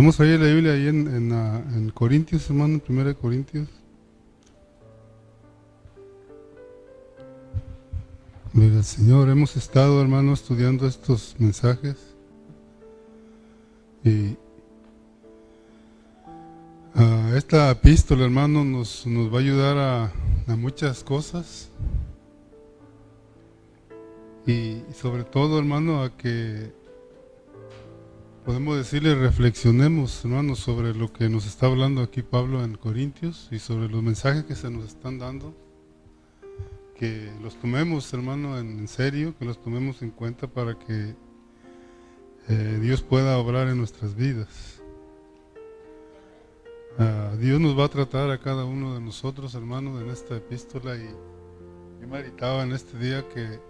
Vamos a ir la Biblia ahí en, ah, en Corintios, hermano, en 1 Corintios. Gloria al Señor, hemos estado, hermano, estudiando estos mensajes y ah, esta epístola, hermano, nos, nos va a ayudar a muchas cosas y sobre todo, hermano, a que podemos decirle reflexionemos, hermano, sobre lo que nos está hablando aquí Pablo en Corintios y sobre los mensajes que se nos están dando, que los tomemos, hermano, en serio, que los tomemos en cuenta para que eh, Dios pueda obrar en nuestras vidas. Ah, Dios nos va a tratar a cada uno de nosotros, hermano, en esta epístola y yo meditaba en este día que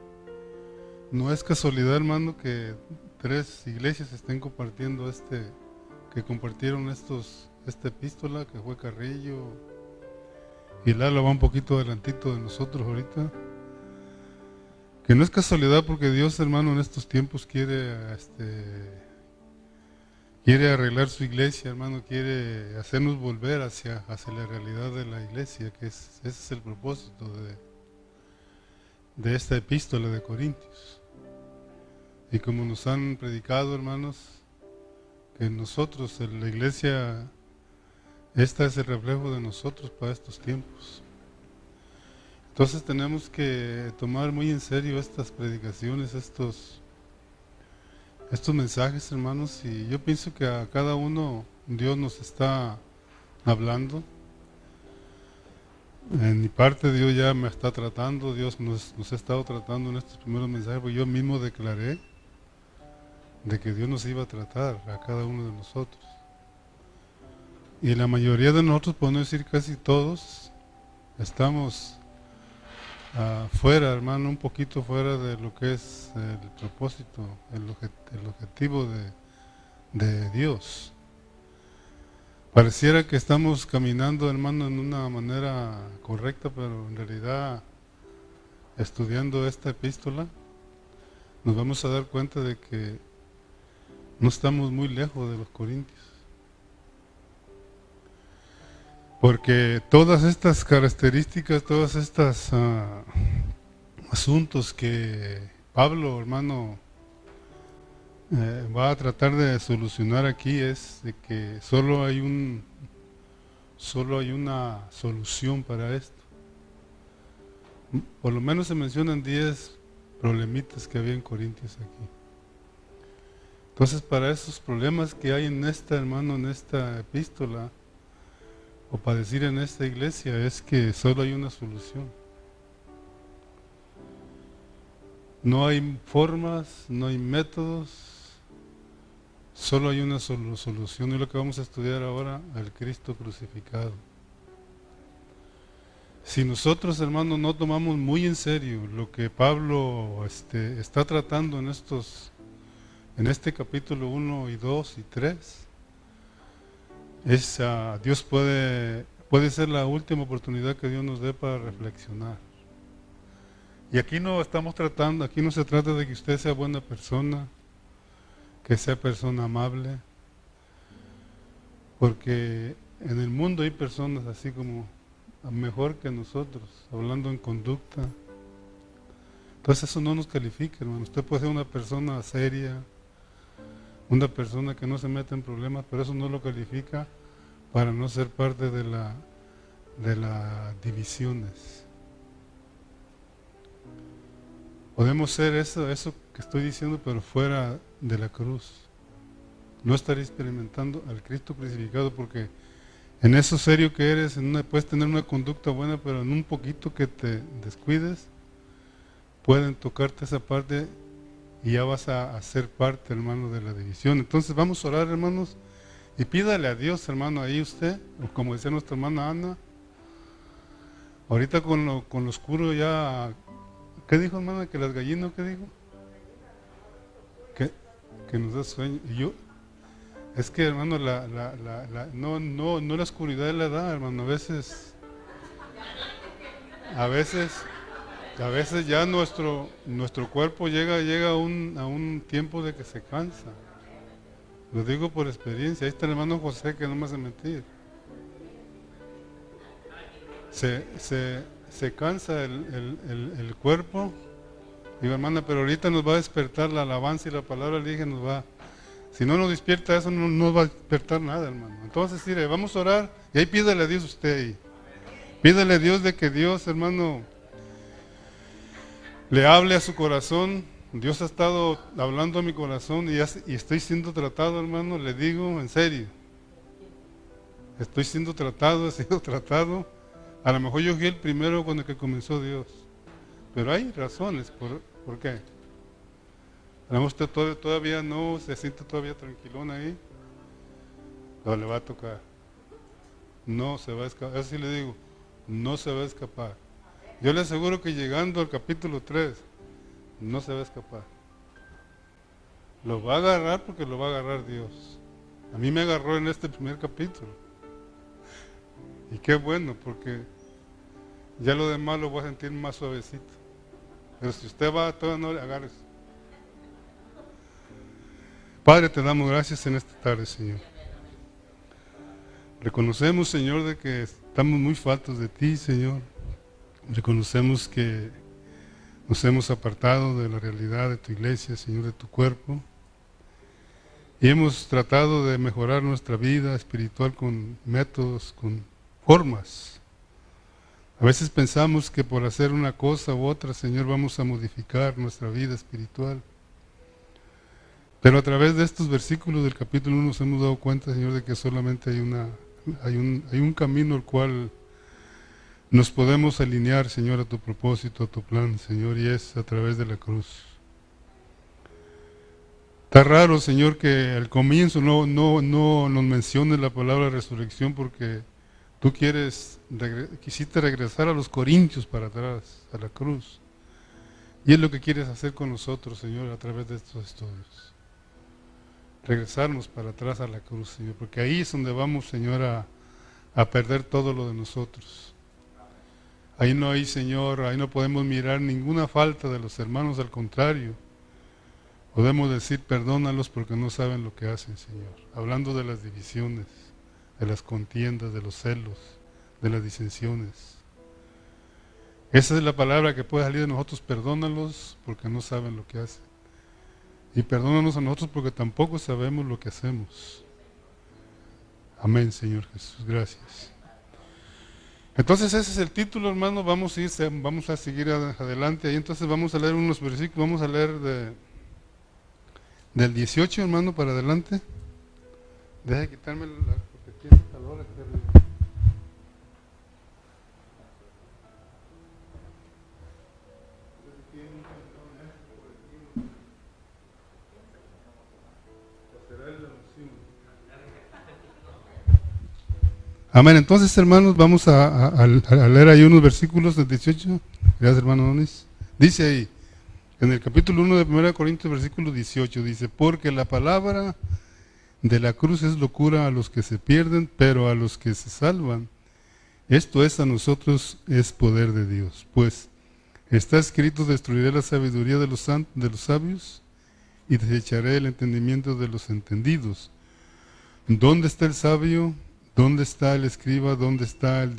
no es casualidad, hermano, que tres iglesias estén compartiendo este, que compartieron estos, esta epístola, que fue Carrillo, y Lalo va un poquito adelantito de nosotros ahorita. Que no es casualidad porque Dios, hermano, en estos tiempos quiere, este, quiere arreglar su iglesia, hermano, quiere hacernos volver hacia, hacia la realidad de la iglesia, que es, ese es el propósito de, de esta epístola de Corintios. Y como nos han predicado, hermanos, que nosotros, en la iglesia, esta es el reflejo de nosotros para estos tiempos. Entonces tenemos que tomar muy en serio estas predicaciones, estos, estos mensajes, hermanos, y yo pienso que a cada uno Dios nos está hablando. En mi parte Dios ya me está tratando, Dios nos, nos ha estado tratando en estos primeros mensajes, porque yo mismo declaré de que Dios nos iba a tratar a cada uno de nosotros. Y la mayoría de nosotros, no decir casi todos, estamos uh, fuera, hermano, un poquito fuera de lo que es el propósito, el, el objetivo de, de Dios. Pareciera que estamos caminando, hermano, en una manera correcta, pero en realidad, estudiando esta epístola, nos vamos a dar cuenta de que no estamos muy lejos de los corintios. Porque todas estas características, todas estas uh, asuntos que Pablo, hermano, eh, va a tratar de solucionar aquí es de que solo hay un solo hay una solución para esto. Por lo menos se mencionan 10 problemitas que había en Corintios aquí. Entonces, para esos problemas que hay en esta, hermano, en esta epístola, o para decir en esta iglesia, es que solo hay una solución. No hay formas, no hay métodos, solo hay una solución. Y lo que vamos a estudiar ahora, el Cristo crucificado. Si nosotros, hermanos, no tomamos muy en serio lo que Pablo este, está tratando en estos en este capítulo 1 y 2 y 3, es, Dios puede, puede ser la última oportunidad que Dios nos dé para reflexionar. Y aquí no estamos tratando, aquí no se trata de que usted sea buena persona, que sea persona amable, porque en el mundo hay personas así como mejor que nosotros, hablando en conducta. Entonces eso no nos califica, hermano. Usted puede ser una persona seria, una persona que no se mete en problemas, pero eso no lo califica para no ser parte de la de las divisiones. Podemos ser eso, eso que estoy diciendo, pero fuera de la cruz. No estar experimentando al Cristo crucificado porque en eso serio que eres, en una, puedes tener una conducta buena, pero en un poquito que te descuides, pueden tocarte esa parte y ya vas a, ser parte, hermano, de la división. Entonces vamos a orar, hermanos, y pídale a Dios, hermano, ahí usted, o como decía nuestra hermana Ana, ahorita con lo, con lo oscuro ya, ¿qué dijo, hermano? Que las gallinas, ¿qué dijo? Que, que nos da sueño. Y yo, es que, hermano, la, la, la, no, no, no la oscuridad la da, hermano, a veces, a veces a veces ya nuestro, nuestro cuerpo llega, llega a, un, a un tiempo de que se cansa. Lo digo por experiencia. Ahí está el hermano José que no me hace mentir. Se, se, se cansa el, el, el, cuerpo. Digo, hermana, pero ahorita nos va a despertar la alabanza y la palabra le dije, nos va. Si no nos despierta eso, no nos va a despertar nada, hermano. Entonces, mire, vamos a orar y ahí pídele a Dios usted ahí. Pídele a Dios de que Dios, hermano, le hable a su corazón. Dios ha estado hablando a mi corazón y, estoy siendo tratado, hermano, le digo en serio. Estoy siendo tratado, he sido tratado. A lo mejor yo fui el primero el que comenzó Dios. Pero hay razones. ¿Por, ¿por qué? A lo usted todavía no se siente todavía tranquilón ahí. No le va a tocar. No se va a escapar. Así le digo, no se va a escapar. Yo le aseguro que llegando al capítulo 3, no se va a escapar. Lo va a agarrar porque lo va a agarrar Dios. A mí me agarró en este primer capítulo. Y qué bueno, porque ya lo demás lo voy a sentir más suavecito. Pero si usted va, todavía no le agarres. Padre, te damos gracias en esta tarde, Señor. Reconocemos, Señor, de que estamos muy faltos de ti, Señor. Reconocemos que nos hemos apartado de la realidad de tu iglesia, Señor, de tu cuerpo. Y hemos tratado de mejorar nuestra vida espiritual con métodos, con formas. A veces pensamos que por hacer una cosa u otra, Señor, vamos a modificar nuestra vida espiritual. Pero a través de estos versículos del capítulo 1 nos hemos dado cuenta, Señor, de que solamente hay, una, hay, un, hay un camino al cual nos podemos alinear, Señor, a tu propósito, a tu plan, Señor, y es a través de la cruz. Está raro, Señor, que al comienzo no, no, no nos mencione la palabra resurrección porque tú quieres, quisiste regresar a los corintios para atrás, a la cruz. Y es lo que quieres hacer con nosotros, Señor, a través de estos estudios. Regresarnos para atrás a la cruz, Señor, porque ahí es donde vamos, Señor, a, a perder todo lo de nosotros. Ahí no hay, Señor, ahí no podemos mirar ninguna falta de los hermanos, al contrario. Podemos decir, perdónalos porque no saben lo que hacen, Señor. Hablando de las divisiones, de las contiendas, de los celos, de las disensiones. Esa es la palabra que puede salir de nosotros, perdónalos porque no saben lo que hacen. Y perdónanos a nosotros porque tampoco sabemos lo que hacemos. Amén, Señor Jesús. Gracias. Entonces ese es el título, hermano, vamos a, ir, vamos a seguir adelante. Y entonces vamos a leer unos versículos, vamos a leer de, del 18, hermano, para adelante. Deja de quitarme la, porque tiene calor aquí Amén. Entonces, hermanos, vamos a, leer ahí unos versículos del 18. Gracias, hermano Donis. Dice ahí, en el capítulo 1 de 1 Corintios, versículo 18, dice, porque la palabra de la cruz es locura a los que se pierden, pero a los que se salvan, esto es a nosotros, es poder de Dios. Pues está escrito, destruiré la sabiduría de los, de los sabios y desecharé el entendimiento de los entendidos. ¿Dónde está el sabio? ¿Dónde está el escriba? ¿Dónde está el,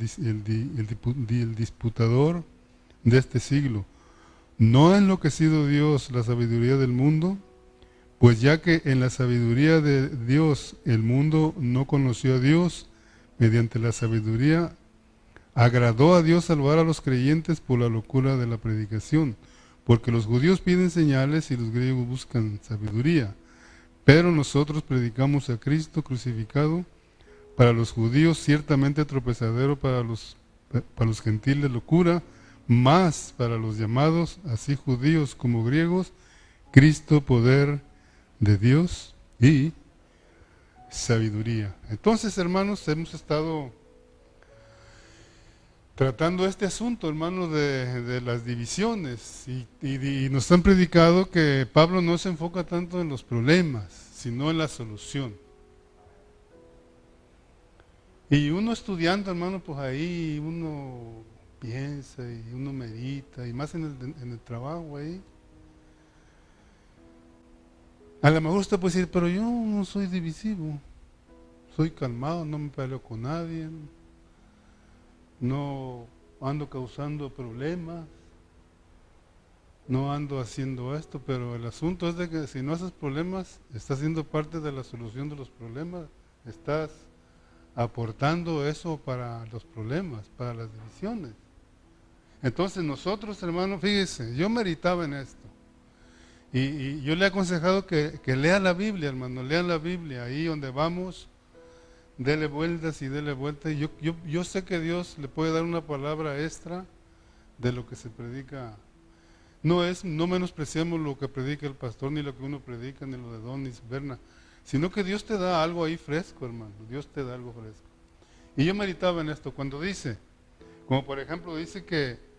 disputador de este siglo? ¿No ha enloquecido Dios la sabiduría del mundo? Pues ya que en la sabiduría de Dios el mundo no conoció a Dios, mediante la sabiduría agradó a Dios salvar a los creyentes por la locura de la predicación, porque los judíos piden señales y los griegos buscan sabiduría, pero nosotros predicamos a Cristo crucificado, para los judíos ciertamente tropezadero, para los, para los gentiles locura, más para los llamados, así judíos como griegos, Cristo poder de Dios y sabiduría. Entonces, hermanos, hemos estado tratando este asunto, hermanos, de, las divisiones y, y, nos han predicado que Pablo no se enfoca tanto en los problemas, sino en la solución. Y uno estudiando, hermano, pues ahí uno piensa y uno medita, y más en el, en el trabajo ahí. A lo mejor usted puede decir, pero yo no soy divisivo. Soy calmado, no me peleo con nadie. No ando causando problemas. No ando haciendo esto, pero el asunto es de que si no haces problemas, estás siendo parte de la solución de los problemas. Estás aportando eso para los problemas, para las divisiones. Entonces nosotros, hermanos, fíjese, yo meditaba en esto. Y, yo le he aconsejado que, lea la Biblia, hermano, lean la Biblia, ahí donde vamos, dele vueltas y dele vueltas. Yo, yo, yo sé que Dios le puede dar una palabra extra de lo que se predica. No es, no menospreciamos lo que predica el pastor, ni lo que uno predica, ni lo de Don, ni Berna, sino que Dios te da algo ahí fresco, hermano. Dios te da algo fresco. Y yo meditaba en esto, cuando dice, como por ejemplo dice que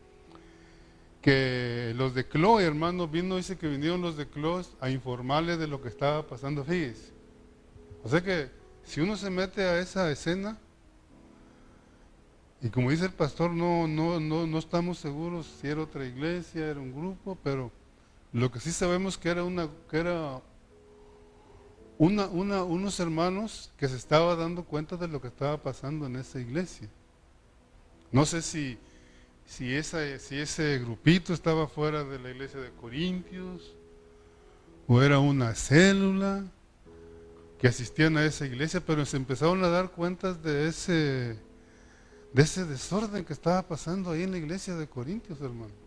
que los de Chloe, hermano, vino, dice que vinieron los de Chloe a informarle de lo que estaba pasando, fíjese. O sea que si uno se mete a esa escena, y como dice el pastor, no, no, no, no estamos seguros si era otra iglesia, era un grupo, pero lo que sí sabemos que era una, que era una, unos hermanos que se estaba dando cuenta de lo que estaba pasando en esa iglesia. No sé si si, ese grupito estaba fuera de la iglesia de Corintios, o era una célula que asistían a esa iglesia, pero se empezaron a dar cuentas de ese, de ese desorden que estaba pasando ahí en la iglesia de Corintios, hermano.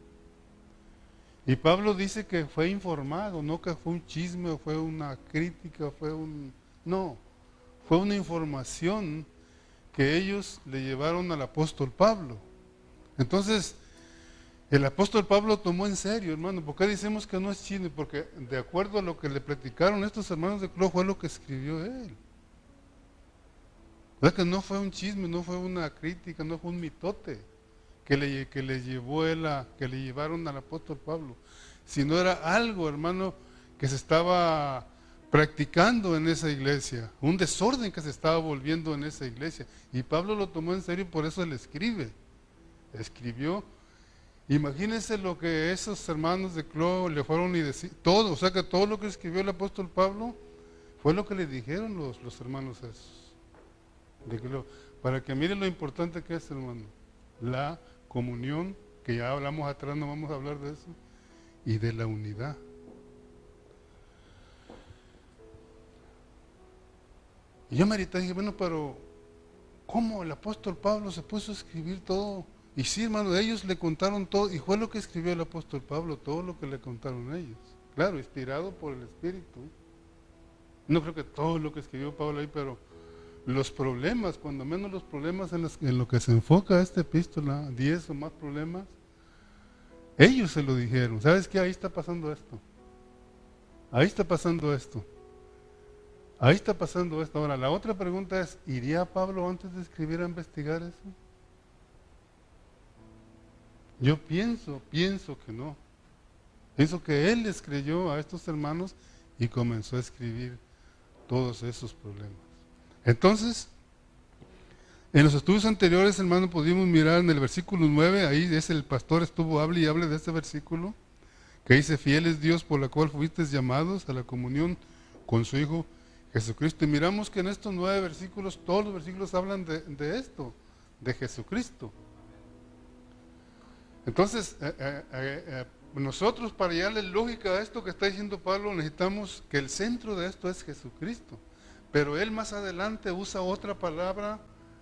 Y Pablo dice que fue informado, no que fue un chisme fue una crítica, fue un... No, fue una información que ellos le llevaron al apóstol Pablo. Entonces, el apóstol Pablo tomó en serio, hermano. ¿Por qué decimos que no es chino? Porque de acuerdo a lo que le platicaron estos hermanos de Clo, fue lo que escribió él. Sea que no fue un chisme, no fue una crítica, no fue un mitote que le, que le llevó él a, que le llevaron al apóstol Pablo, sino era algo, hermano, que se estaba practicando en esa iglesia, un desorden que se estaba volviendo en esa iglesia. Y Pablo lo tomó en serio, por eso le escribe escribió. Imagínense lo que esos hermanos de Clo le fueron y decir, todo, o sea que todo lo que escribió el apóstol Pablo fue lo que le dijeron los, los hermanos esos de Clo. Para que miren lo importante que es, hermano, la comunión, que ya hablamos atrás, no vamos a hablar de eso, y de la unidad. Y yo me dije, bueno, pero ¿cómo el apóstol Pablo se puso a escribir todo? Y sí, hermano, ellos le contaron todo, y fue lo que escribió el apóstol Pablo, todo lo que le contaron ellos. Claro, inspirado por el Espíritu. No creo que todo lo que escribió Pablo ahí, pero los problemas, cuando menos los problemas en, en lo que se enfoca esta epístola, 10 o más problemas, ellos se lo dijeron. ¿Sabes qué? Ahí está pasando esto. Ahí está pasando esto. Ahí está pasando esto. Ahora, la otra pregunta es, ¿iría Pablo antes de escribir a investigar eso? Yo pienso, pienso que no. Pienso que él les creyó a estos hermanos y comenzó a escribir todos esos problemas. Entonces, en los estudios anteriores, hermano, pudimos mirar en el versículo 9, ahí es el pastor estuvo, hable y hable de este versículo, que dice, fiel es Dios por la cual fuisteis llamados a la comunión con su Hijo Jesucristo. Y miramos que en estos nueve versículos, todos los versículos hablan de, esto, de Jesucristo. Entonces, eh, eh, eh, nosotros para darle lógica a esto que está diciendo Pablo, necesitamos que el centro de esto es Jesucristo. Pero él más adelante usa otra palabra,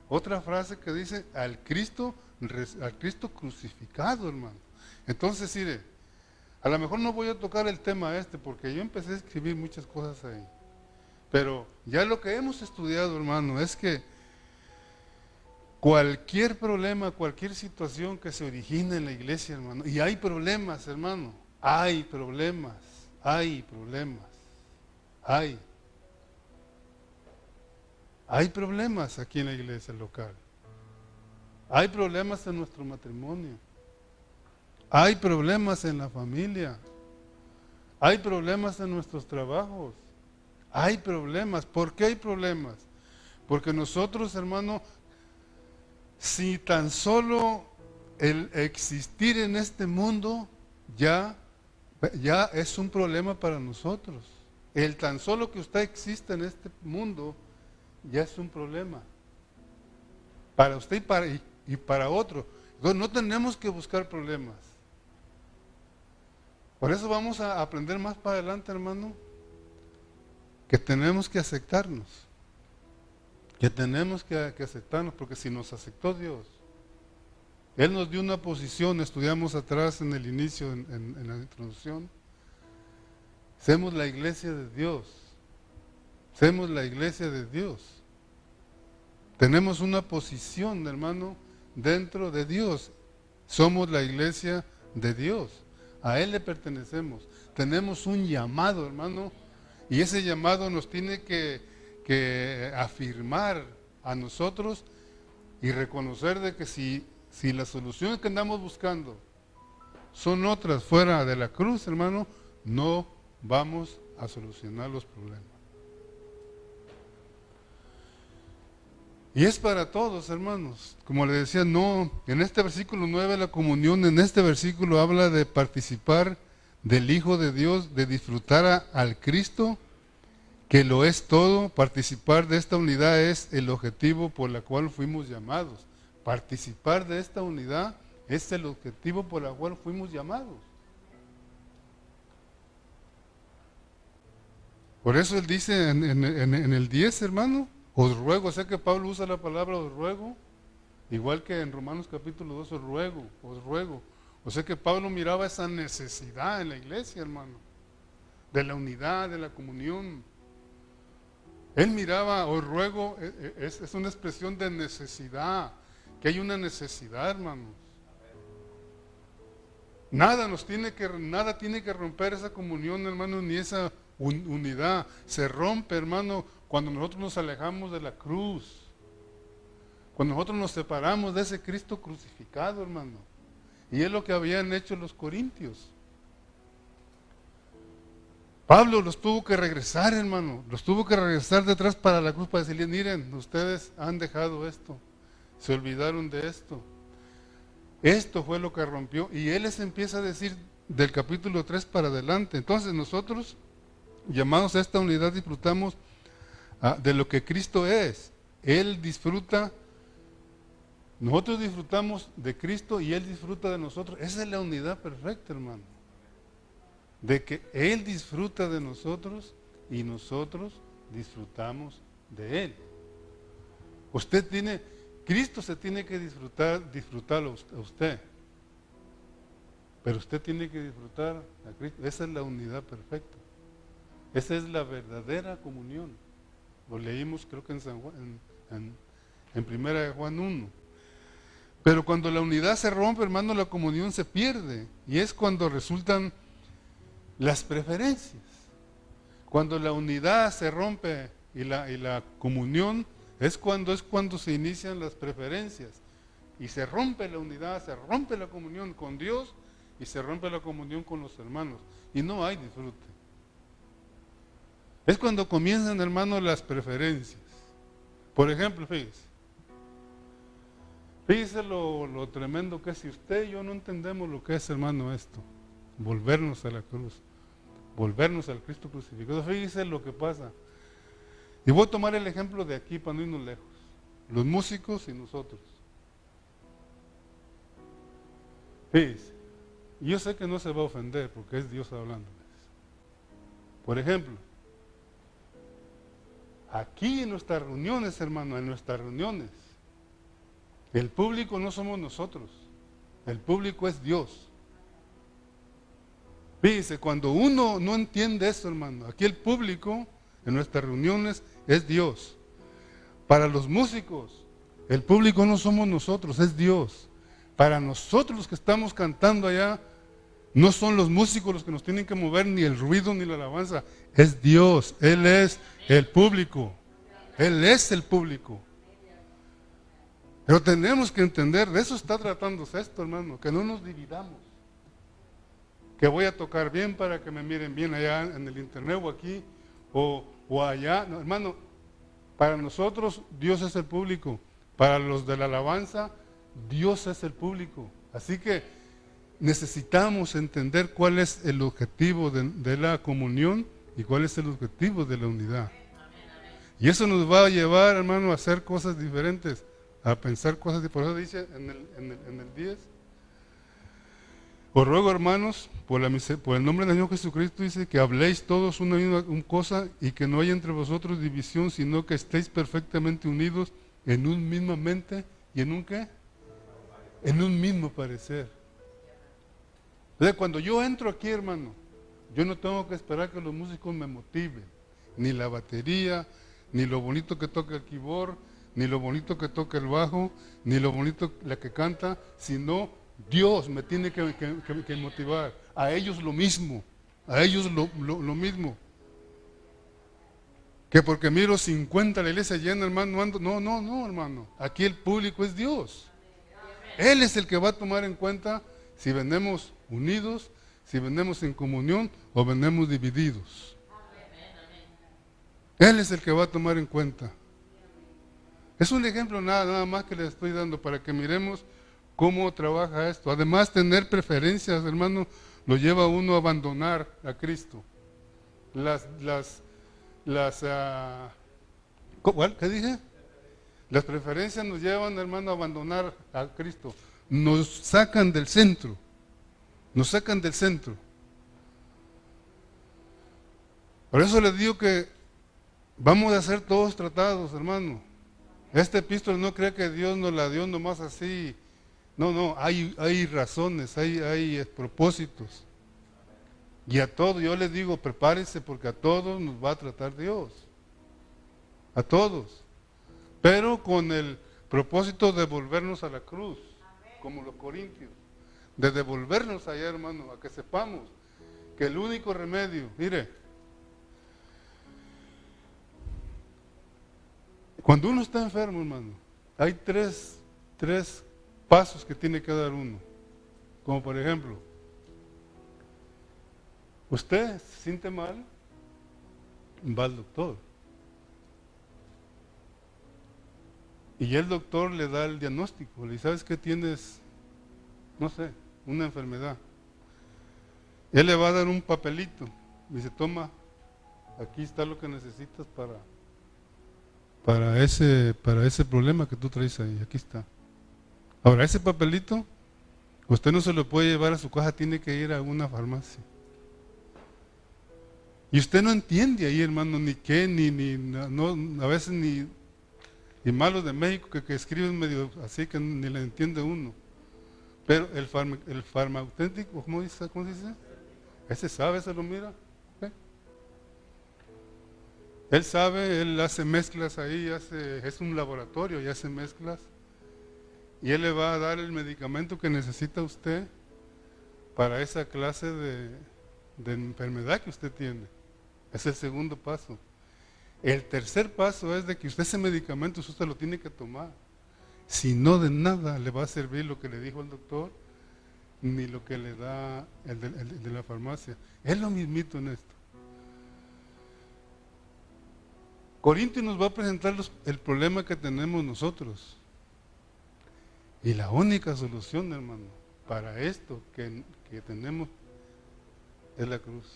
otra frase que dice al Cristo, al Cristo crucificado, hermano. Entonces, mire, a lo mejor no voy a tocar el tema este porque yo empecé a escribir muchas cosas ahí. Pero ya lo que hemos estudiado, hermano, es que Cualquier problema, cualquier situación que se origine en la iglesia, hermano, y hay problemas, hermano, hay problemas, hay problemas, hay. Hay problemas aquí en la iglesia local. Hay problemas en nuestro matrimonio. Hay problemas en la familia. Hay problemas en nuestros trabajos. Hay problemas. ¿Por qué hay problemas? Porque nosotros, hermano, si tan solo el existir en este mundo ya, ya es un problema para nosotros. El tan solo que usted exista en este mundo ya es un problema. Para usted y para, y, para otro. Entonces no tenemos que buscar problemas. Por eso vamos a aprender más para adelante, hermano, que tenemos que aceptarnos. Que tenemos que, aceptarnos, porque si nos aceptó Dios, Él nos dio una posición, estudiamos atrás en el inicio, en la introducción, Semos la iglesia de Dios. Semos la iglesia de Dios. Tenemos una posición, hermano, dentro de Dios. Somos la iglesia de Dios. A Él le pertenecemos. Tenemos un llamado, hermano. Y ese llamado nos tiene que, que afirmar a nosotros y reconocer de que si, si las soluciones que andamos buscando son otras fuera de la cruz, hermano, no vamos a solucionar los problemas. Y es para todos, hermanos. Como le decía, no, en este versículo 9 la comunión, en este versículo habla de participar del Hijo de Dios, de disfrutar al Cristo, que lo es todo. Participar de esta unidad es el objetivo por la cual fuimos llamados. Participar de esta unidad es el objetivo por el cual fuimos llamados. Por eso él dice en, el 10, hermano, os ruego, sé que Pablo usa la palabra os ruego, igual que en Romanos capítulo 2, os ruego, os ruego. O sea que Pablo miraba esa necesidad en la iglesia, hermano, de la unidad, de la comunión. Él miraba, os ruego, e, e, es, una expresión de necesidad, que hay una necesidad, hermanos. Nada nos tiene que, nada tiene que romper esa comunión, hermano, ni esa unidad. Se rompe, hermano, cuando nosotros nos alejamos de la cruz. Cuando nosotros nos separamos de ese Cristo crucificado, hermano. Y es lo que habían hecho los corintios. Pablo los tuvo que regresar, hermano. Los tuvo que regresar detrás para la cruz para decirle, miren, ustedes han dejado esto. Se olvidaron de esto. Esto fue lo que rompió. Y él les empieza a decir del capítulo 3 para adelante. Entonces nosotros llamados a esta unidad disfrutamos ah, de lo que Cristo es. Él disfruta, nosotros disfrutamos de Cristo y Él disfruta de nosotros. Esa es la unidad perfecta, hermano. De que Él disfruta de nosotros y nosotros disfrutamos de Él. Usted tiene, Cristo se tiene que disfrutar, disfrutarlo a usted. Pero usted tiene que disfrutar a Cristo. Esa es la unidad perfecta. Esa es la verdadera comunión. Lo leímos creo que en, San Juan, en, Primera de Juan 1. Pero cuando la unidad se rompe, hermano, la comunión se pierde. Y es cuando resultan las preferencias. Cuando la unidad se rompe y la, y la comunión es cuando es cuando se inician las preferencias. Y se rompe la unidad, se rompe la comunión con Dios y se rompe la comunión con los hermanos. Y no hay disfrute. Es cuando comienzan, hermano, las preferencias. Por ejemplo, fíjese. Fíjese lo, tremendo que es. Si usted y yo no entendemos lo que es, hermano, esto. Volvernos a la cruz. Volvernos al Cristo crucificado. Fíjese lo que pasa. Y voy a tomar el ejemplo de aquí para no irnos lejos. Los músicos y nosotros. Fíjese. Yo sé que no se va a ofender porque es Dios hablándoles. Por ejemplo, Aquí en nuestras reuniones, hermano, en nuestras reuniones, el público no somos nosotros, el público es Dios. Fíjese, cuando uno no entiende eso, hermano, aquí el público en nuestras reuniones es Dios. Para los músicos, el público no somos nosotros, es Dios. Para nosotros que estamos cantando allá, no son los músicos los que nos tienen que mover, ni el ruido, ni la alabanza. Es Dios. Él es el público. Él es el público. Pero tenemos que entender, de eso está tratándose esto, hermano, que no nos dividamos. Que voy a tocar bien para que me miren bien allá en el internet o aquí o, allá. hermano, para nosotros Dios es el público. Para los de la alabanza, Dios es el público. Así que necesitamos entender cuál es el objetivo de, la comunión y cuál es el objetivo de la unidad. Y eso nos va a llevar, hermano, a hacer cosas diferentes, a pensar cosas diferentes. Por eso dice en el, en el, en el 10, os ruego, hermanos, por, el nombre del Señor Jesucristo, dice que habléis todos una misma cosa y que no haya entre vosotros división, sino que estéis perfectamente unidos en un misma mente y en un qué? En un mismo parecer. Entonces, cuando yo entro aquí, hermano, yo no tengo que esperar que los músicos me motiven, ni la batería, ni lo bonito que toca el keyboard, ni lo bonito que toca el bajo, ni lo bonito la que canta, sino Dios me tiene que, motivar. A ellos lo mismo, a ellos lo, mismo. Que porque miro 50 la iglesia llena, hermano, no, no, no, hermano. Aquí el público es Dios. Él es el que va a tomar en cuenta si venimos unidos, si venimos en comunión o venimos divididos. Él es el que va a tomar en cuenta. Es un ejemplo nada, nada más que le estoy dando para que miremos cómo trabaja esto. Además, tener preferencias, hermano, lo lleva a uno a abandonar a Cristo. Las, las, las, uh, ¿qué dije? Las preferencias nos llevan, hermano, a abandonar a Cristo. Nos sacan del centro. Nos sacan del centro. Por eso les digo que vamos a ser todos tratados, hermano. Este epístola no cree que Dios nos la dio nomás así no, no, hay, hay razones, hay, hay propósitos. Y a todos, yo les digo, prepárense porque a todos nos va a tratar Dios. A todos. Pero con el propósito de volvernos a la cruz, como los corintios. De devolvernos allá, hermano, a que sepamos que el único remedio, mire, cuando uno está enfermo, hermano, hay tres, tres pasos que tiene que dar uno. Como por ejemplo, usted se siente mal, va al doctor. Y el doctor le da el diagnóstico, le dice, ¿sabes que tienes? No sé, una enfermedad. Él le va a dar un papelito. Dice, toma, aquí está lo que necesitas para, para, ese, para ese problema que tú traes ahí. Aquí está. Ahora, ese papelito, usted no se lo puede llevar a su casa, tiene que ir a una farmacia. Y usted no entiende ahí, hermano, ni qué, ni, ni no, a veces ni, ni malos de México que, que, escriben medio así que ni le entiende uno. Pero el, el farmacéutico, ¿cómo dice? ¿cómo dice? Ese sabe, se lo mira. ¿eh? Él sabe, él hace mezclas ahí, hace, es un laboratorio y hace mezclas y Él le va a dar el medicamento que necesita usted para esa clase de, enfermedad que usted tiene. Es el segundo paso. El tercer paso es de que usted ese medicamento usted lo tiene que tomar. Si no de nada le va a servir lo que le dijo el doctor, ni lo que le da el de, la farmacia. Es lo mismito en esto. Corintio nos va a presentar el problema que tenemos nosotros. Y la única solución, hermano, para esto que, tenemos es la cruz.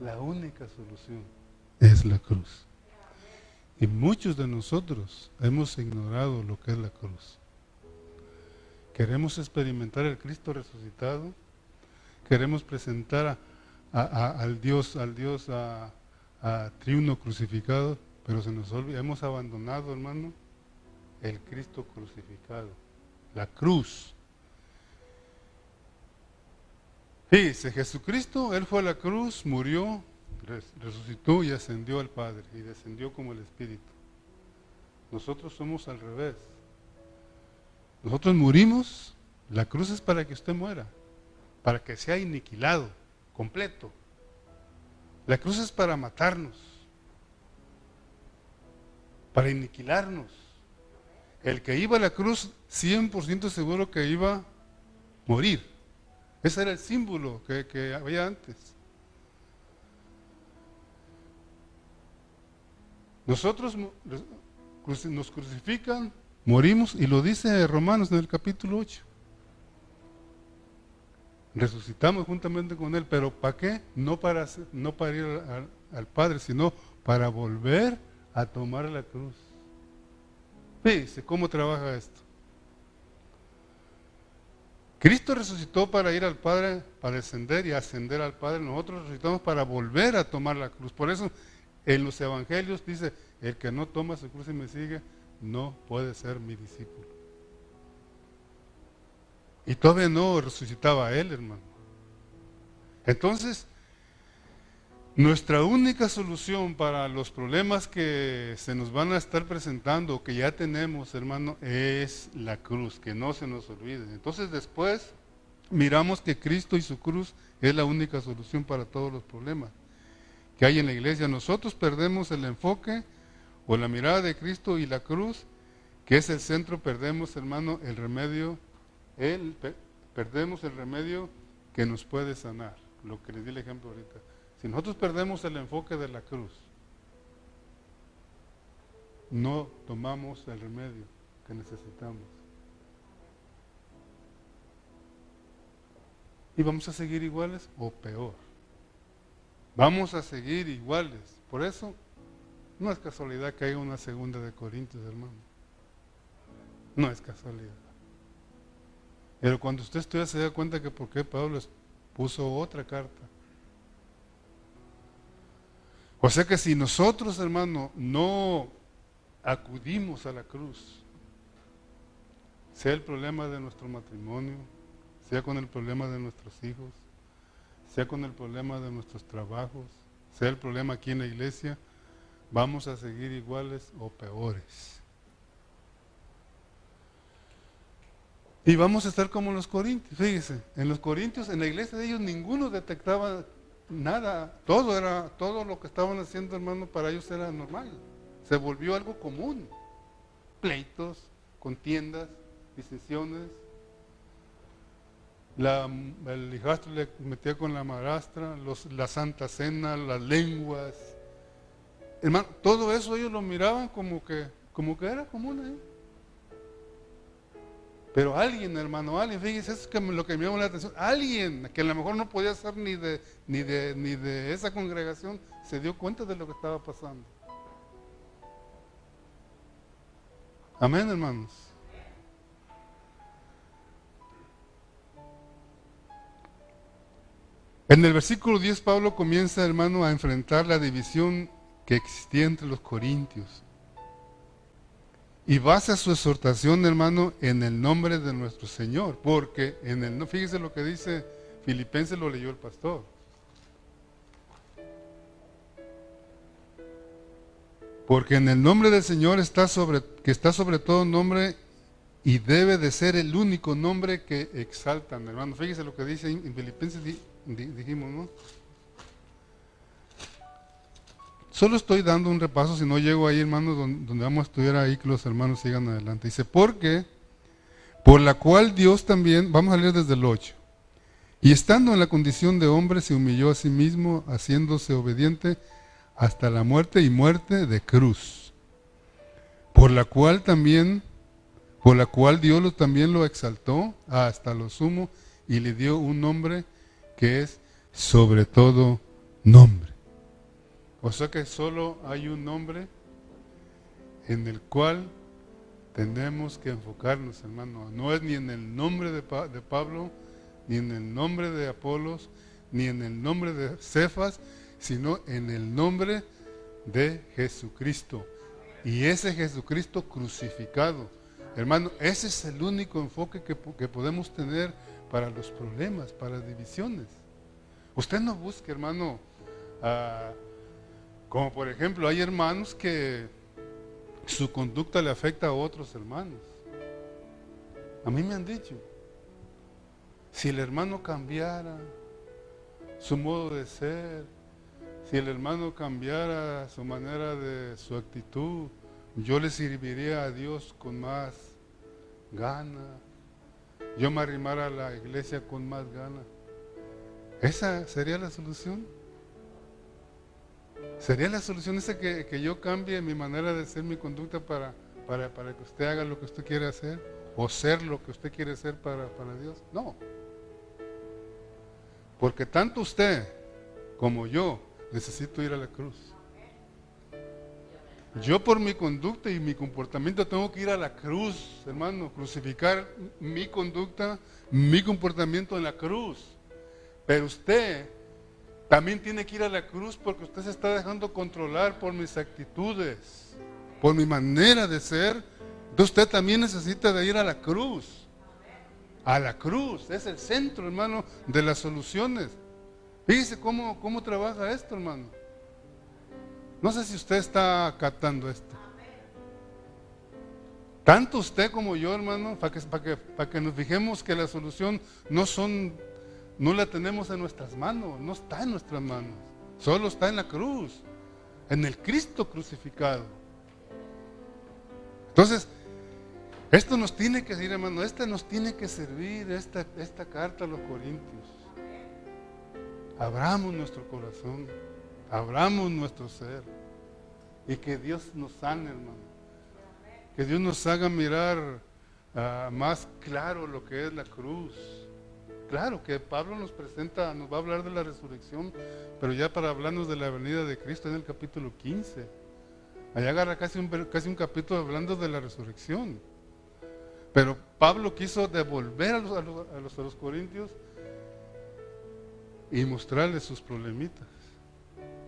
La única solución es la cruz. Y muchos de nosotros hemos ignorado lo que es la cruz. Queremos experimentar el Cristo resucitado. Queremos presentar al Dios, al Dios a, triuno crucificado, pero se nos olvida, hemos abandonado, hermano, el Cristo crucificado, la cruz. Fíjese, Jesucristo, Él fue a la cruz, murió, resucitó y ascendió al Padre y descendió como el Espíritu. Nosotros somos al revés. Nosotros morimos, la cruz es para que usted muera, para que sea aniquilado, completo. La cruz es para matarnos, para aniquilarnos. El que iba a la cruz, 100% seguro que iba a morir. Ese era el símbolo que, había antes. Nosotros nos crucifican, morimos, y lo dice Romanos en el capítulo 8. resucitamos juntamente con Él, pero ¿para qué? No para, no para ir al, Padre, sino para volver a tomar la cruz. Fíjese cómo trabaja esto. Cristo resucitó para ir al Padre, para descender y ascender al Padre. Nosotros resucitamos para volver a tomar la cruz. Por eso en los evangelios dice, el que no toma su cruz y me sigue, no puede ser mi discípulo. Y todavía no resucitaba él, hermano. Entonces, nuestra única solución para los problemas que se nos van a estar presentando, que ya tenemos, hermano, es la cruz, que no se nos olvide. Entonces después miramos que Cristo y su cruz es la única solución para todos los problemas que hay en la iglesia. Nosotros perdemos el enfoque o la mirada de Cristo y la cruz, que es el centro, perdemos, hermano, el remedio, el, perdemos el remedio que nos puede sanar, lo que les di el ejemplo ahorita. Si nosotros perdemos el enfoque de la cruz, no tomamos el remedio que necesitamos. Y vamos a seguir iguales o peor. Vamos a seguir iguales. Por eso no es casualidad que haya una segunda de Corintios, hermano. No es casualidad. Pero cuando usted estudia se da cuenta que por qué Pablo puso otra carta. O sea que si nosotros, hermano, no acudimos a la cruz, sea el problema de nuestro matrimonio, sea con el problema de nuestros hijos, sea con el problema de nuestros trabajos, sea el problema aquí en la iglesia, vamos a seguir iguales o peores. Y vamos a estar como los corintios. Fíjese, en los corintios, en la iglesia de ellos, ninguno detectaba nada, todo era, todo lo que estaban haciendo, hermano, para ellos era normal. Se volvió algo común. Pleitos, contiendas, disensiones. La, el hijastro le metía con la madrastra, los, la santa cena, las lenguas. Hermano, todo eso ellos lo miraban como que, como que era común ahí. Pero alguien, hermano, alguien, fíjese, eso es lo que me llamó la atención. Alguien que a lo mejor no podía ser ni de, ni de, ni de esa congregación, se dio cuenta de lo que estaba pasando. Amén, hermanos. En el versículo 10 Pablo comienza, hermano, a enfrentar la división que existía entre los corintios. Y basa su exhortación, hermano, en el nombre de nuestro Señor. Porque en el fíjese lo que dice Filipenses, lo leyó el pastor. Porque en el nombre del Señor está sobre, que está sobre todo nombre y debe de ser el único nombre que exaltan, hermano. Fíjese lo que dice en Filipenses, dijimos, ¿no? Solo estoy dando un repaso, si no llego ahí, hermanos, donde, vamos a estudiar ahí, que los hermanos sigan adelante. Dice, porque, por la cual Dios también, vamos a leer desde el 8, y estando en la condición de hombre, se humilló a sí mismo, haciéndose obediente hasta la muerte y muerte de cruz. Por la cual también, por la cual Dios también lo exaltó hasta lo sumo y le dio un nombre que es sobre todo nombre o sea que solo hay un nombre en el cual tenemos que enfocarnos, hermano. No es ni en el nombre de, Pablo, ni en el nombre de Apolos, ni en el nombre de Cefas, sino en el nombre de Jesucristo. Y ese Jesucristo crucificado. Hermano, ese es el único enfoque que, que podemos tener para los problemas, para las divisiones. Usted no busque, hermano, como por ejemplo, hay hermanos que su conducta le afecta a otros hermanos. A mí me han dicho, si el hermano cambiara su modo de ser, si el hermano cambiara su manera de su actitud, yo le serviría a Dios con más gana. Yo me arrimara a la iglesia con más gana. ¿Esa sería la solución? ¿Sería la solución esa que, yo cambie mi manera de ser, mi conducta para, para, que usted haga lo que usted quiere hacer? ¿O ser lo que usted quiere ser para, para Dios? No. Porque tanto usted como yo necesito ir a la cruz. Yo por mi conducta y mi comportamiento tengo que ir a la cruz, hermano, crucificar mi conducta, mi comportamiento en la cruz. Pero usted también tiene que ir a la cruz porque usted se está dejando controlar por mis actitudes, por mi manera de ser. Entonces usted también necesita de ir a la cruz. A la cruz, es el centro, hermano, de las soluciones. Fíjese cómo, cómo trabaja esto, hermano. No sé si usted está captando esto. Tanto usted como yo, hermano, para que, que, que nos fijemos que la solución no son, no la tenemos en nuestras manos, no está en nuestras manos, solo está en la cruz, en el Cristo crucificado. Entonces, esto nos tiene que decir, hermano, esta nos tiene que servir, esta, esta carta a los Corintios. Abramos nuestro corazón, abramos nuestro ser y que Dios nos sane, hermano. Que Dios nos haga mirar ah, más claro lo que es la cruz. Claro que Pablo nos presenta, nos va a hablar de la resurrección, pero ya para hablarnos de la venida de Cristo en el capítulo 15. Allá agarra casi un, casi un capítulo hablando de la resurrección. Pero Pablo quiso devolver a los, a los, a los corintios y mostrarles sus problemitas.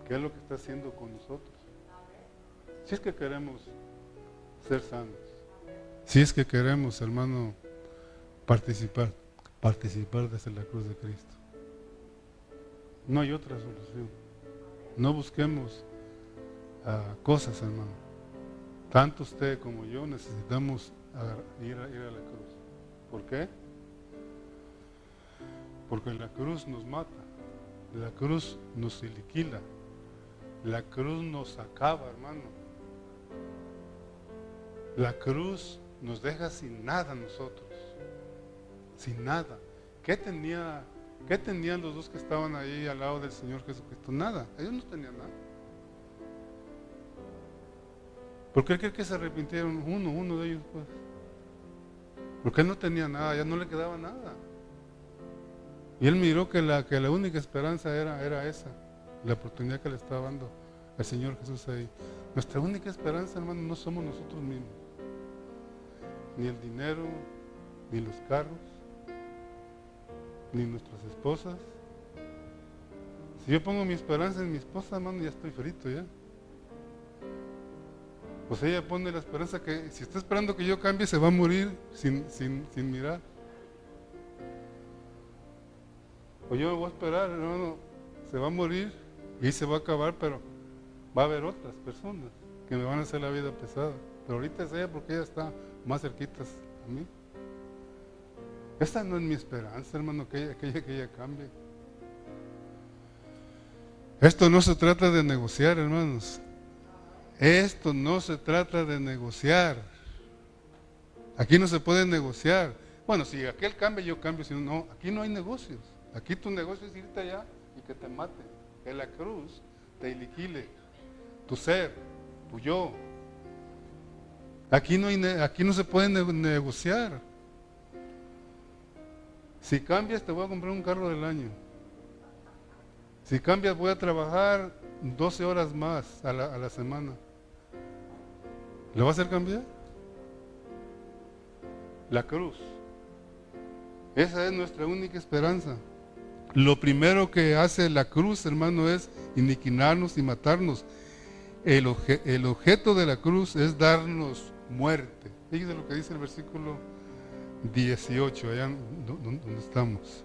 ¿Qué es lo que está haciendo con nosotros? Si es que queremos ser sanos. Si es que queremos, hermano, participar, participar desde la cruz de Cristo. No hay otra solución. No busquemos uh, cosas, hermano. Tanto usted como yo necesitamos ir a, ir a la cruz. ¿Por qué? Porque la cruz nos mata, la cruz nos iliquila, la cruz nos acaba, hermano. La cruz nos deja sin nada nosotros, sin nada. ¿Qué, tenía, ¿Qué tenían los dos que estaban ahí al lado del Señor Jesucristo? Nada, ellos no tenían nada. ¿Por qué cree que se arrepintieron uno, uno de ellos? Pues? Porque él no tenía nada, ya no le quedaba nada. Y él miró que la, que la única esperanza era, era esa, la oportunidad que le estaba dando el Señor Jesús ahí. Nuestra única esperanza, hermano, no somos nosotros mismos. Ni el dinero, ni los carros, ni nuestras esposas. Si yo pongo mi esperanza en mi esposa, hermano, ya estoy frito ya. Pues ella pone la esperanza que si está esperando que yo cambie, se va a morir sin, sin, sin mirar. O yo voy a esperar, hermano, se va a morir y se va a acabar, pero va a haber otras personas que me van a hacer la vida pesada. Pero ahorita es ella porque ella está más cerquita a mí. Esta no es mi esperanza, hermano, que ella, que ella, que ella cambie. Esto no se trata de negociar, hermanos. Esto no se trata de negociar. Aquí no se puede negociar. Bueno, si aquel cambia, yo cambio. Si no, aquí no hay negocios. Aquí tu negocio es irte allá y que te mate. Que la cruz te iliquile. Tu ser, tu yo. Aquí no, hay, aquí no se puede negociar. Si cambias, te voy a comprar un carro del año. Si cambias, voy a trabajar 12 horas más a la, a la semana. ¿Lo va a hacer cambiar? La cruz. Esa es nuestra única esperanza. Lo primero que hace la cruz, hermano, es iniquinarnos y matarnos. El, objeto de la cruz es darnos muerte. Fíjense lo que dice el versículo 18, allá donde estamos.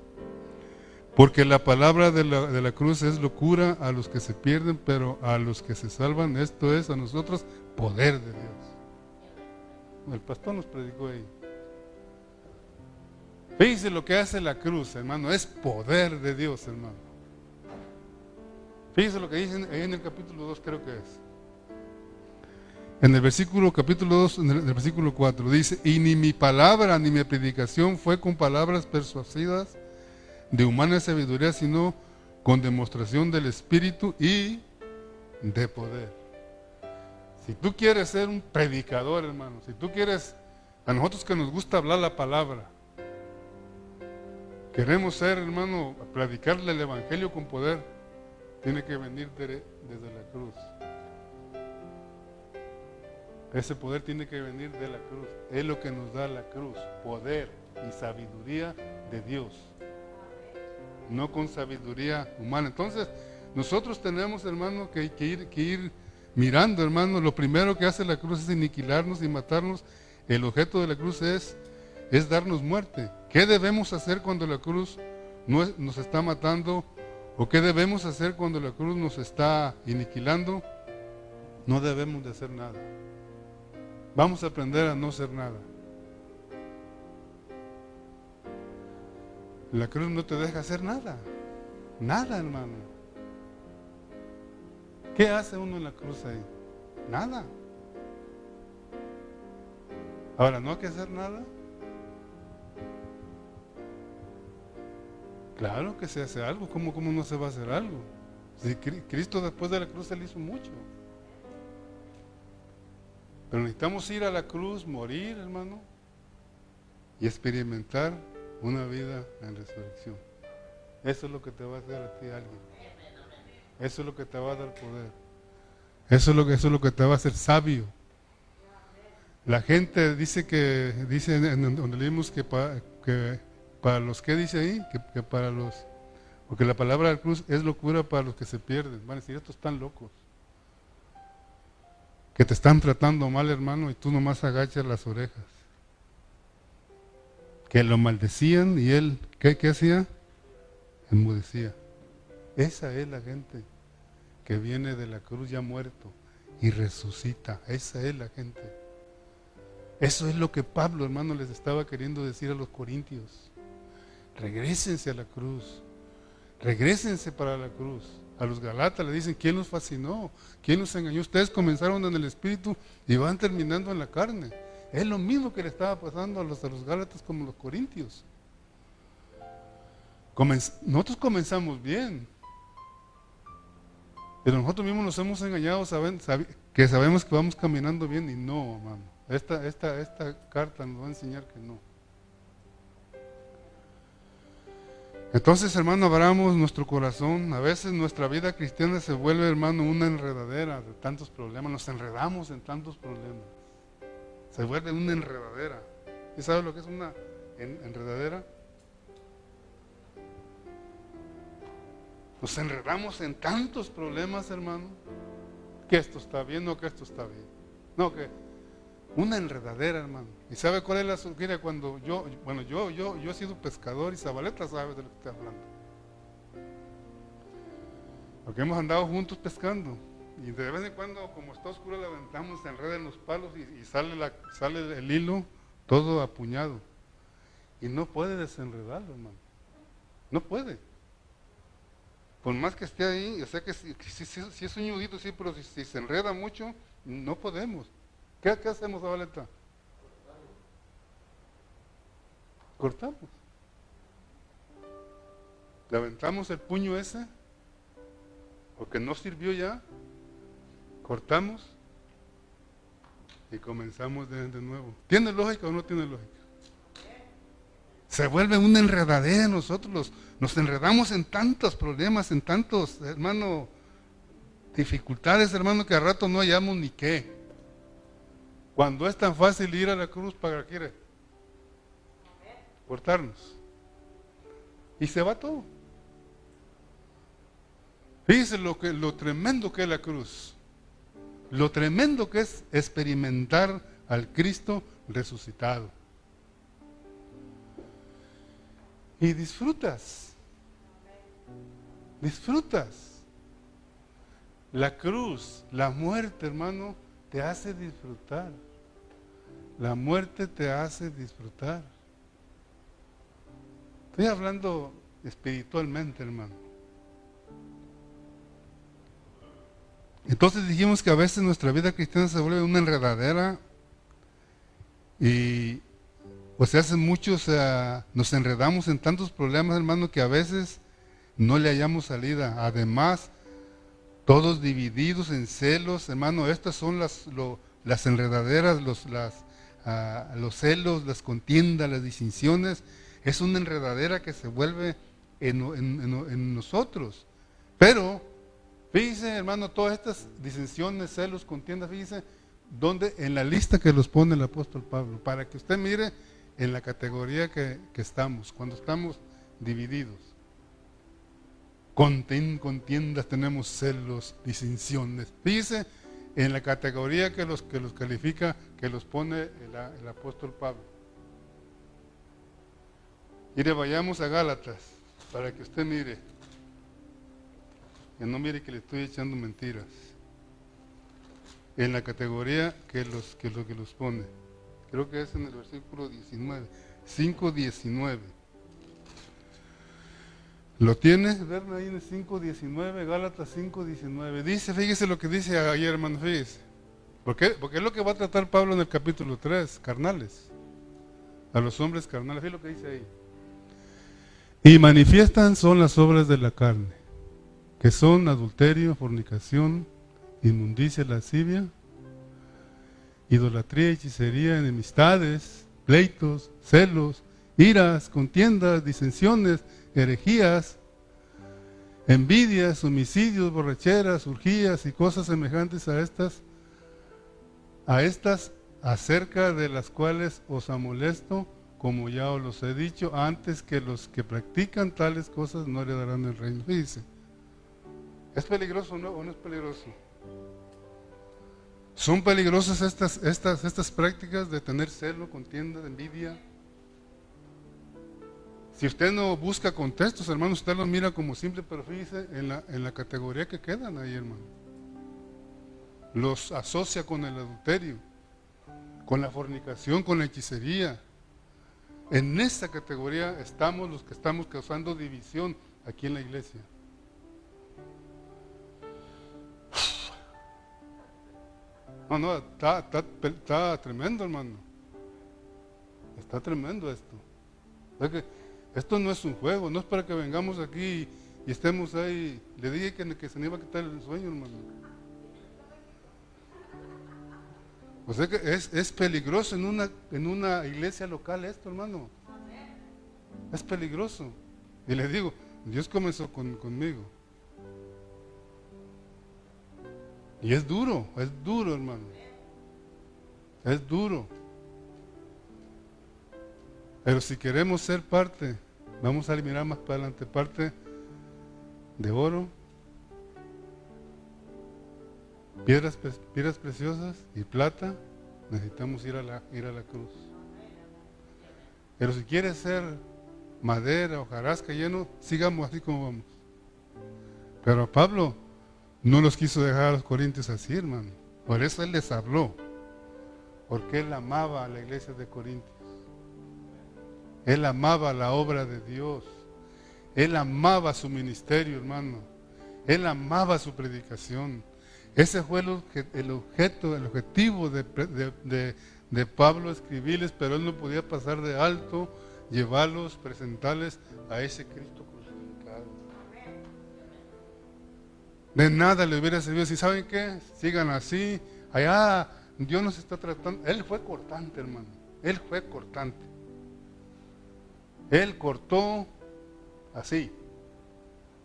Porque la palabra de la, de la, cruz es locura a los que se pierden, pero a los que se salvan, esto es a nosotros poder de Dios. El pastor nos predicó ahí. Fíjense lo que hace la cruz, hermano. Es poder de Dios, hermano. Fíjense lo que dice ahí en el capítulo 2, creo que es. En el versículo capítulo 2, en el, versículo 4, dice, y ni mi palabra ni mi predicación fue con palabras persuasivas de humana sabiduría, sino con demostración del Espíritu y de poder. Si tú quieres ser un predicador, hermano, si tú quieres, a nosotros que nos gusta hablar la palabra, queremos ser, hermano, predicarle el Evangelio con poder, tiene que venir desde la cruz. Ese poder tiene que venir de la cruz. Es lo que nos da la cruz, poder y sabiduría de Dios. No con sabiduría humana. Entonces, nosotros tenemos, hermano, que, ir, que ir mirando, hermano. Lo primero que hace la cruz es aniquilarnos y matarnos. El objeto de la cruz es, es darnos muerte. ¿Qué debemos hacer cuando la cruz nos está matando? ¿O qué debemos hacer cuando la cruz nos está aniquilando? No debemos de hacer nada. Vamos a aprender a no ser nada. La cruz no te deja hacer nada. Nada, hermano. ¿Qué hace uno en la cruz ahí? Nada. Ahora, ¿no hay que hacer nada? Claro que se hace algo. ¿Cómo, cómo no se va a hacer algo? Si Cristo después de la cruz él hizo mucho. Pero necesitamos ir a la cruz, morir, hermano, y experimentar una vida en resurrección. Eso es lo que te va a hacer a ti alguien. Eso es lo que te va a dar poder. Eso es lo que, eso es lo que te va a hacer sabio. La gente dice que, dice donde leímos que, que para los que dice ahí, que, para los, porque la palabra de la cruz es locura para los que se pierden. Van a decir, estos están locos que te están tratando mal, hermano, y tú nomás agachas las orejas. Que lo maldecían y él, ¿qué, qué hacía? Enmudecía. Esa es la gente que viene de la cruz ya muerto y resucita. Esa es la gente. Eso es lo que Pablo, hermano, les estaba queriendo decir a los corintios. Regrésense a la cruz. Regrésense para la cruz. A los Galatas le dicen, ¿quién los fascinó? ¿Quién los engañó? Ustedes comenzaron en el Espíritu y van terminando en la carne. Es lo mismo que le estaba pasando a los, a los Gálatas como los Corintios. nosotros comenzamos bien. Pero nosotros mismos nos hemos engañado que sabemos que vamos caminando bien y no, hermano. Esta, esta, esta carta nos va a enseñar que no. Entonces, hermano, abramos nuestro corazón. A veces nuestra vida cristiana se vuelve, hermano, una enredadera de tantos problemas. Nos enredamos en tantos problemas. Se vuelve una enredadera. ¿Y sabe lo que es una enredadera? Nos enredamos en tantos problemas, hermano, que esto está bien, no que esto está bien. No, que una enredadera, hermano. ¿Y sabe cuál es la solución? Cuando yo, bueno, yo, yo, yo he sido pescador y Zabaleta sabe de lo que estoy hablando. Porque hemos andado juntos pescando. Y de vez en cuando, como está oscuro, levantamos, se enredan los palos y, sale, la, sale el hilo todo apuñado. Y no puede desenredarlo, hermano. No puede. Por más que esté ahí, yo sé que si, es un nudito, sí, pero si se enreda mucho, no podemos. ¿Qué, hacemos, Zabaleta? Cortamos. Levantamos el puño ese, porque no sirvió ya, cortamos y comenzamos de, nuevo. ¿Tiene lógica o no tiene lógica? Se vuelve una enredadera nosotros, nos enredamos en tantos problemas, en tantos, hermano, dificultades, hermano, que a rato no hallamos ni qué. Cuando es tan fácil ir a la cruz para qué cortarnos. Y se va todo. Fíjense lo, que, lo tremendo que es la cruz. Lo tremendo que es experimentar al Cristo resucitado. Y disfrutas. Disfrutas. La cruz, la muerte, hermano, te hace disfrutar. La muerte te hace disfrutar. Estoy hablando espiritualmente, hermano. Entonces dijimos que a veces nuestra vida cristiana se vuelve una enredadera y pues se hacen muchos, nos enredamos en tantos problemas, hermano, que a veces no le hallamos salida. Además, todos divididos en celos, hermano, estas son las, las enredaderas, los, Ah, los celos, las contiendas, las distinciones, es una enredadera que se vuelve en, nosotros. Pero, fíjense, hermano, todas estas disensiones, celos, contiendas, fíjense, donde en la lista que los pone el apóstol Pablo, para que usted mire en la categoría que, estamos, cuando estamos divididos. Contiendas tenemos celos, disensiones. Fíjense en la categoría que los, que los califica, que los pone el, apóstol Pablo. Mire, vayamos a Gálatas, para que usted mire, que no mire que le estoy echando mentiras. En la categoría que los que, lo que los pone. Creo que es en el versículo 19, 5.19. ¿Lo tiene? Verme ahí en el 5.19, Gálatas 5.19. Dice, fíjese lo que dice ayer, hermano, fíjese. Porque, porque es lo que va a tratar Pablo en el capítulo 3, carnales. A los hombres carnales, fíjese lo que dice ahí. Y manifiestan son las obras de la carne, que son adulterio, fornicación, inmundicia, lascivia, idolatría, hechicería, enemistades, pleitos, celos, iras, contiendas, disensiones, herejías, envidias, homicidios, borracheras, urgías y cosas semejantes a estas, a estas acerca de las cuales os amolesto, como ya os los he dicho, antes que los que practican tales cosas no heredarán el reino. Dice, ¿es peligroso no, o no es peligroso? ¿Son peligrosas estas, estas, estas prácticas de tener celo, contienda, envidia? Si usted no busca contextos, hermano, usted los mira como simple, fíjese en la, en la categoría que quedan ahí, hermano. Los asocia con el adulterio, con la fornicación, con la hechicería. En esa categoría estamos los que estamos causando división aquí en la iglesia. No, no, está, está, está tremendo, hermano. Está tremendo esto. Esto no es un juego, no es para que vengamos aquí y, estemos ahí. Le dije que, se me iba a quitar el sueño, hermano. O sea que es, es peligroso en una, en una iglesia local esto, hermano. Es peligroso. Y le digo, Dios comenzó conmigo. Y es duro, es duro, hermano. Es duro. Pero si queremos ser parte, vamos a mirar más para adelante, parte de oro, piedras, piedras preciosas y plata, necesitamos ir a, la, ir a la cruz. Pero si quieres ser madera o jarasca lleno, sigamos así como vamos. Pero Pablo no los quiso dejar a los corintios así, hermano. Por eso él les habló. Porque él amaba a la iglesia de Corintios. Él amaba la obra de Dios. Él amaba su ministerio, hermano. Él amaba su predicación. Ese fue el, objeto, el objetivo de, Pablo escribirles, pero él no podía pasar de alto, llevarlos, presentarles a ese Cristo crucificado. De nada le hubiera servido. Si saben qué, sigan así. Allá Dios nos está tratando. Él fue cortante, hermano. Él fue cortante. Él cortó así.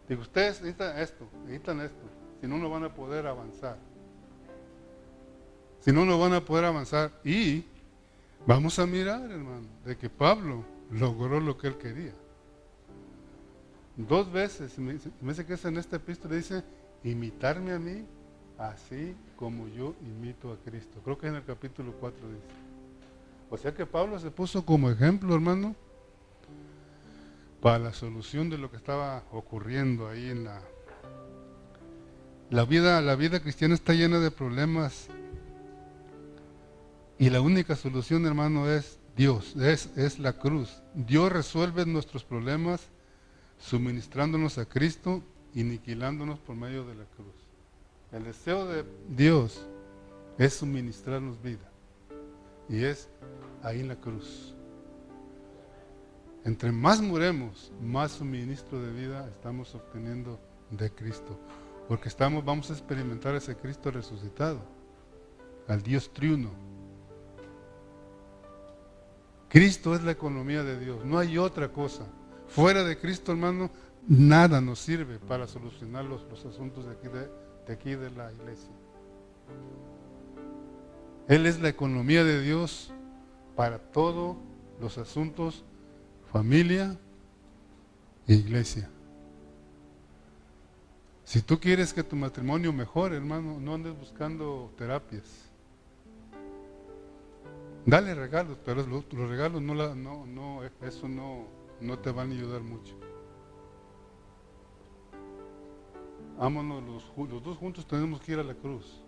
Digo, ustedes necesitan esto, necesitan esto. Si no, no van a poder avanzar. Si no, no van a poder avanzar. Y vamos a mirar, hermano, de que Pablo logró lo que él quería. Dos veces, me dice que es en esta epístola, dice, imitarme a mí, así como yo imito a Cristo. Creo que en el capítulo 4 dice. O sea que Pablo se puso como ejemplo, hermano, para la solución de lo que estaba ocurriendo ahí en la la vida la vida cristiana está llena de problemas. Y la única solución hermano es Dios es, es la cruz. Dios resuelve nuestros problemas suministrándonos a Cristo y aniquilándonos por medio de la cruz. El deseo de Dios es suministrarnos vida. Y es ahí en la cruz entre más muremos, más suministro de vida estamos obteniendo de Cristo. Porque estamos, vamos a experimentar ese Cristo resucitado, al Dios triuno. Cristo es la economía de Dios, no hay otra cosa. Fuera de Cristo, hermano, nada nos sirve para solucionar los, asuntos de aquí de aquí de la iglesia. Él es la economía de Dios para todos los asuntos, familia e iglesia. Si tú quieres que tu matrimonio mejore, hermano, no andes buscando terapias. Dale regalos, pero los, regalos no, no, no, eso no, no te van a ayudar mucho. Vámonos los, los dos juntos tenemos que ir a la cruz.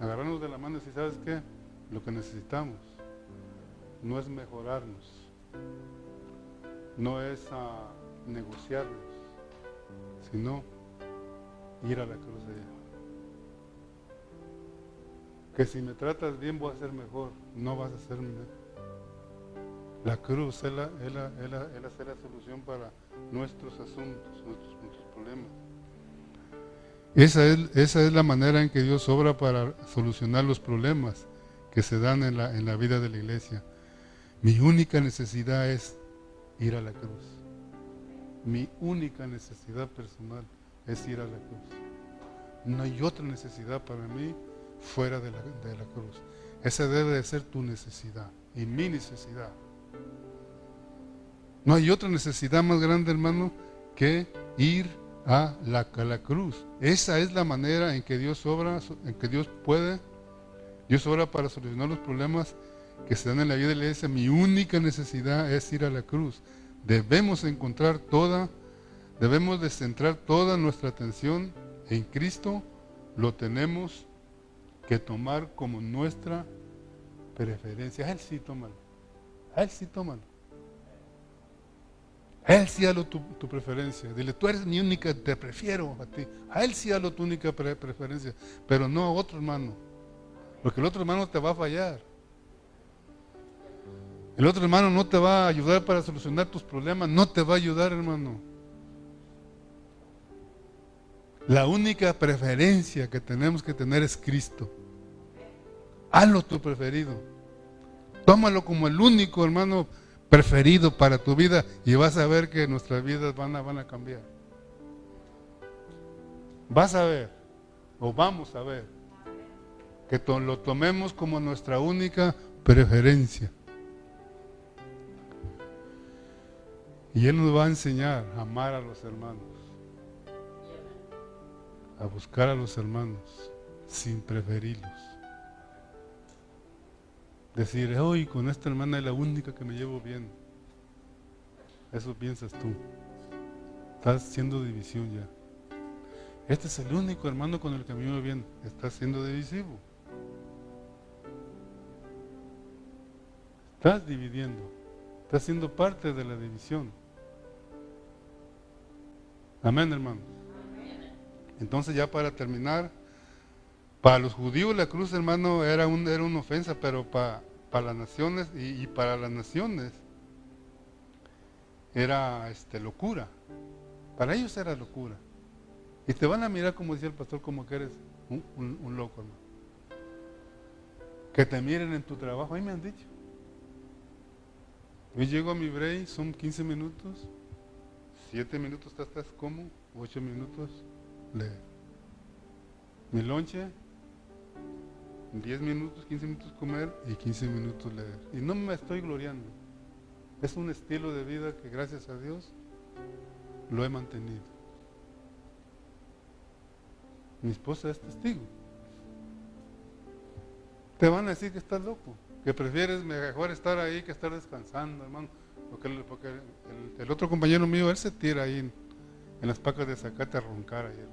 Agarrarnos de la mano y decir, ¿sabes qué? Lo que necesitamos no es mejorarnos, no es a negociarnos, sino ir a la cruz de ella. Que si me tratas bien voy a ser mejor, no vas a ser mejor. La cruz es la, es la, es la, la solución para nuestros asuntos, nuestros, nuestros problemas. Esa es, esa es la manera en que Dios obra para solucionar los problemas que se dan en la, en la vida de la iglesia. Mi única necesidad es ir a la cruz. Mi única necesidad personal es ir a la cruz. No hay otra necesidad para mí fuera de la, de la cruz. Esa debe de ser tu necesidad y mi necesidad. No hay otra necesidad más grande, hermano, que ir a la, a la cruz. Esa es la manera en que Dios obra, en que Dios puede Dios obra para solucionar los problemas que se dan en la vida de la iglesia. Mi única necesidad es ir a la cruz. Debemos encontrar toda, debemos de centrar toda nuestra atención en Cristo. Lo tenemos que tomar como nuestra preferencia. A Él sí tómalo. A Él sí tómalo. A Él sí halo tu, tu, preferencia. Dile, tú eres mi única, te prefiero a ti. A Él sí halo tu única preferencia, pero no a otro hermano. Porque el otro hermano te va a fallar. El otro hermano no te va a ayudar para solucionar tus problemas, no te va a ayudar, hermano. La única preferencia que tenemos que tener es Cristo. Hazlo tu preferido. Tómalo como el único, hermano, preferido para tu vida y vas a ver que nuestras vidas van a, van a cambiar. Vas a ver, o vamos a ver, que lo tomemos como nuestra única preferencia. Y Él nos va a enseñar a amar a los hermanos, a buscar a los hermanos sin preferirlos. Decir, hoy con esta hermana es la única que me llevo bien. Eso piensas tú. Estás haciendo división ya. Este es el único hermano con el que me llevo bien. Estás siendo divisivo. Estás dividiendo. Estás siendo parte de la división. Amén, hermano. Entonces ya para terminar, para los judíos la cruz, hermano, era, un, era una ofensa, pero para, para las naciones y, para las naciones era este, locura. Para ellos era locura. Y te van a mirar, como decía el pastor, como que eres un, un loco, hermano. Que te miren en tu trabajo, ahí me han dicho. Yo llego a mi break, son 15 minutos, 7 minutos estás como, 8 minutos leer. Mi lonche, 10 minutos, 15 minutos comer y 15 minutos leer. Y no me estoy gloriando. Es un estilo de vida que gracias a Dios lo he mantenido. Mi esposa es testigo. Te van a decir que estás loco que prefieres mejor estar ahí que estar descansando, hermano. Porque, el, otro compañero mío, él se tira ahí en, las pacas de zacate a roncar ahí.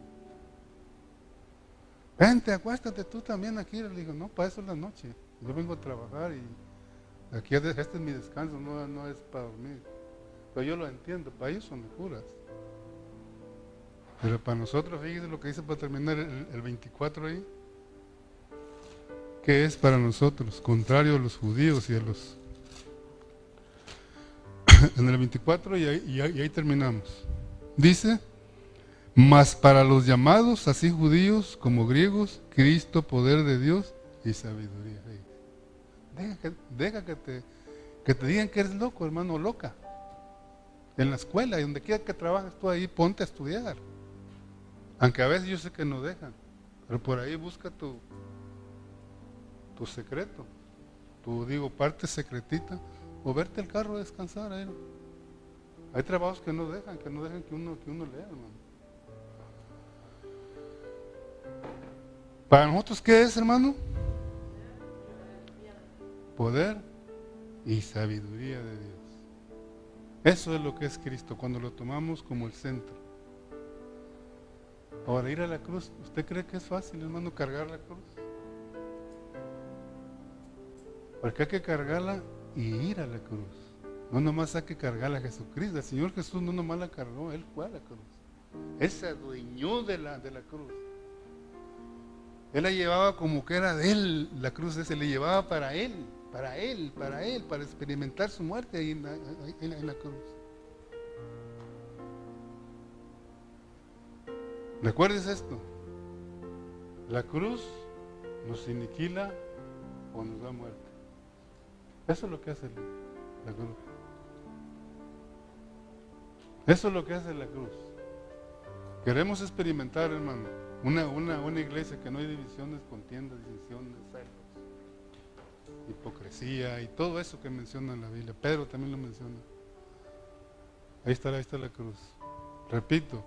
Vente, acuéstate tú también aquí. Le digo, no, para eso es la noche. Yo vengo a trabajar y aquí este es mi descanso, no, no es para dormir. Pero yo lo entiendo, para ellos son locuras. Pero para nosotros, fíjense lo que dice para terminar el, el 24 ahí que es para nosotros, contrario a los judíos y a los... en el 24 y ahí, terminamos. Dice, mas para los llamados, así judíos como griegos, Cristo, poder de Dios y sabiduría. Deja que, que, te, Que te digan que eres loco, hermano, loca. En la escuela, y donde quiera que trabajes tú ahí, ponte a estudiar. Aunque a veces yo sé que no dejan. Pero por ahí busca tu, tu secreto. Tu, digo, parte secretita. O verte el carro a descansar ahí. Hay trabajos que no dejan, que no dejan que uno, que uno lea, hermano. Para nosotros, ¿qué es, hermano? Poder y sabiduría de Dios. Eso es lo que es Cristo, cuando lo tomamos como el centro. Ahora, ir a la cruz, ¿usted cree que es fácil, hermano, cargar la cruz? Porque hay que cargarla y ir a la cruz. No nomás hay que cargarla a Jesucristo. El Señor Jesús no nomás la cargó, Él fue a la cruz. Él se adueñó de la, de la cruz. Él la llevaba como que era de Él, la cruz se le llevaba para Él para Él, para Él, para experimentar su muerte ahí en la, cruz. Recuerdes esto, la cruz nos iniquila o nos da muerte. Eso es lo que hace la cruz. Eso es lo que hace la cruz. Queremos experimentar, hermano, una, una, una iglesia que no hay divisiones, contiendas, disensiones, celos hipocresía y todo eso que menciona en la Biblia. Pedro también lo menciona. Ahí está, ahí está la cruz. Repito,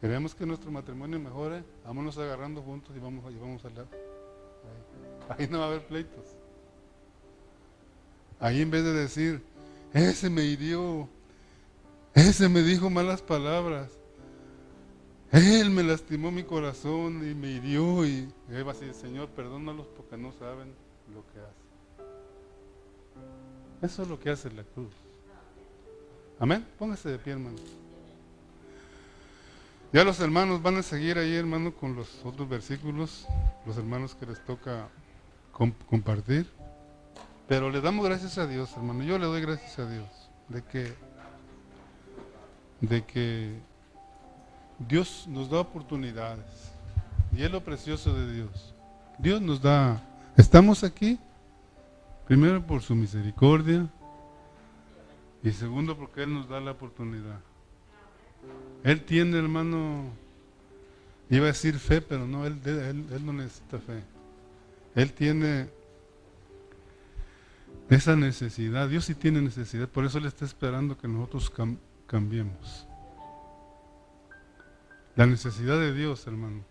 queremos que nuestro matrimonio mejore, vámonos agarrando juntos y vamos, y vamos a hablar. Ahí. ahí no va a haber pleitos. Ahí en vez de decir, ese me hirió, ese me dijo malas palabras, él me lastimó mi corazón y me hirió y ahí va a decir, Señor, perdónalos porque no saben lo que hace. Eso es lo que hace la cruz. Amén. Póngase de pie, hermano. Ya los hermanos van a seguir ahí, hermano, con los otros versículos, los hermanos que les toca compartir. Pero le damos gracias a Dios, hermano. Yo le doy gracias a Dios de que de que Dios nos da oportunidades. Y es lo precioso de Dios. Dios nos da Estamos aquí, primero por su misericordia y segundo porque Él nos da la oportunidad. Él tiene, hermano, iba a decir fe, pero no, Él, él, no necesita fe. Él tiene esa necesidad. Dios sí tiene necesidad, por eso Él está esperando que nosotros cambiemos. La necesidad de Dios, hermano,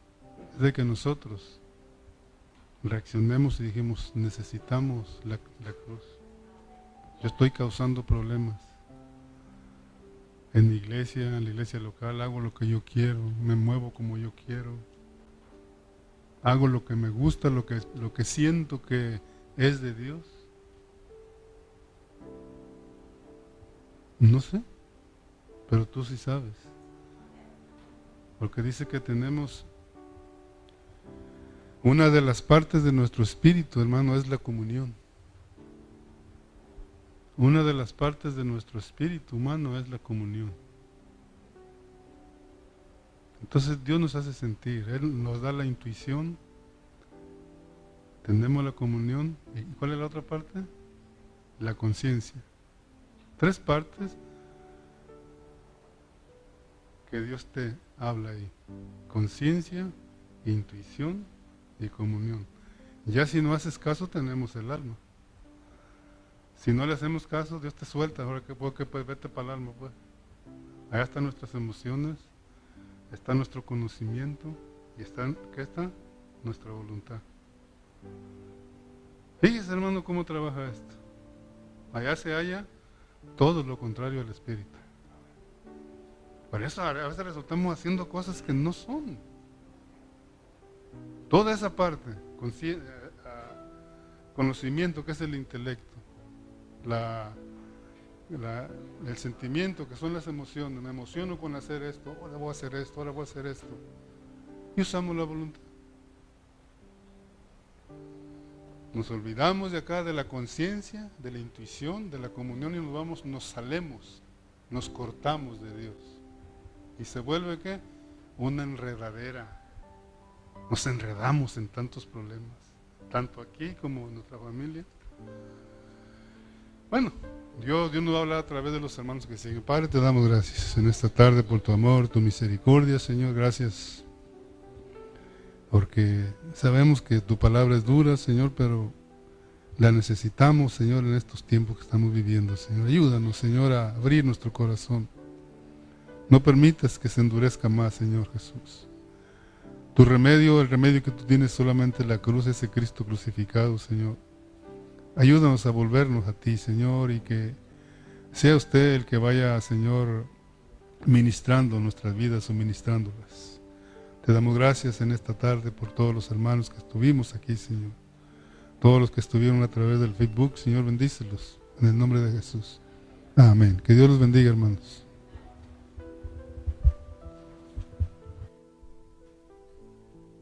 es de que nosotros reaccionemos y dijimos, necesitamos la, cruz. Yo estoy causando problemas. En mi iglesia, en la iglesia local, hago lo que yo quiero, me muevo como yo quiero, hago lo que me gusta, lo que, lo que siento que es de Dios. No sé, pero tú sí sabes. Porque dice que tenemos una de las partes de nuestro espíritu, hermano, es la comunión. Una de las partes de nuestro espíritu humano es la comunión. Entonces Dios nos hace sentir, Él nos da la intuición, tenemos la comunión. ¿Y cuál es la otra parte? La conciencia. Tres partes que Dios te habla ahí. Conciencia, intuición y comunión. Ya si no haces caso, tenemos el alma. Si no le hacemos caso, Dios te suelta. Ahora que puedo que pues vete para el alma, pues. Allá están nuestras emociones, está nuestro conocimiento y está, ¿qué está? Nuestra voluntad. Fíjese, hermano, cómo trabaja esto. Allá se halla todo lo contrario al espíritu. Por eso a veces resultamos haciendo cosas que no son. Toda esa parte, eh, conocimiento que es el intelecto, el sentimiento que son las emociones, me emociono con hacer esto, ahora voy a hacer esto, ahora voy a hacer esto. Y usamos la voluntad. Nos olvidamos de acá de la conciencia, de la intuición, de la comunión y nos vamos, nos salemos, nos cortamos de Dios. Y se vuelve que una enredadera nos enredamos en tantos problemas, tanto aquí como en nuestra familia. Bueno, Dios, Dios nos va a hablar a través de los hermanos que siguen. Padre, te damos gracias en esta tarde por tu amor, tu misericordia, Señor. Gracias porque sabemos que tu palabra es dura, Señor, pero la necesitamos, Señor, en estos tiempos que estamos viviendo, Señor. Ayúdanos, Señor, a abrir nuestro corazón. No permitas que se endurezca más, Señor Jesús. Tu remedio, el remedio que tú tienes solamente la cruz, ese Cristo crucificado, Señor. Ayúdanos a volvernos a ti, Señor, y que sea usted el que vaya, Señor, ministrando nuestras vidas, suministrándolas. Te damos gracias en esta tarde por todos los hermanos que estuvimos aquí, Señor. Todos los que estuvieron a través del Facebook, Señor, bendícelos. En el nombre de Jesús. Amén. Que Dios los bendiga, hermanos.